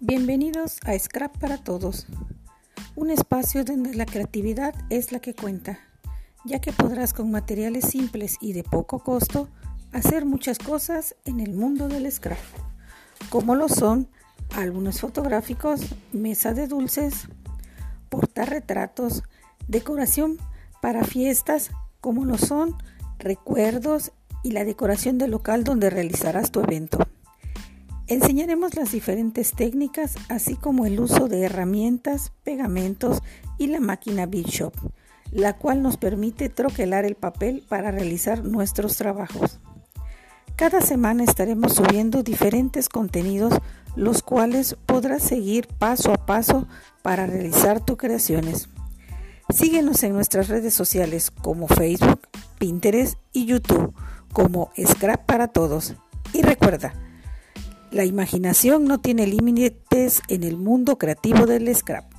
Bienvenidos a Scrap para Todos, un espacio donde la creatividad es la que cuenta, ya que podrás con materiales simples y de poco costo hacer muchas cosas en el mundo del scrap, como lo son álbumes fotográficos, mesa de dulces, portarretratos, decoración para fiestas, como lo son recuerdos y la decoración del local donde realizarás tu evento. Enseñaremos las diferentes técnicas, así como el uso de herramientas, pegamentos y la máquina Shop, la cual nos permite troquelar el papel para realizar nuestros trabajos. Cada semana estaremos subiendo diferentes contenidos, los cuales podrás seguir paso a paso para realizar tus creaciones. Síguenos en nuestras redes sociales como Facebook, Pinterest y YouTube como Scrap para Todos. Y recuerda, la imaginación no tiene límites en el mundo creativo del scrap.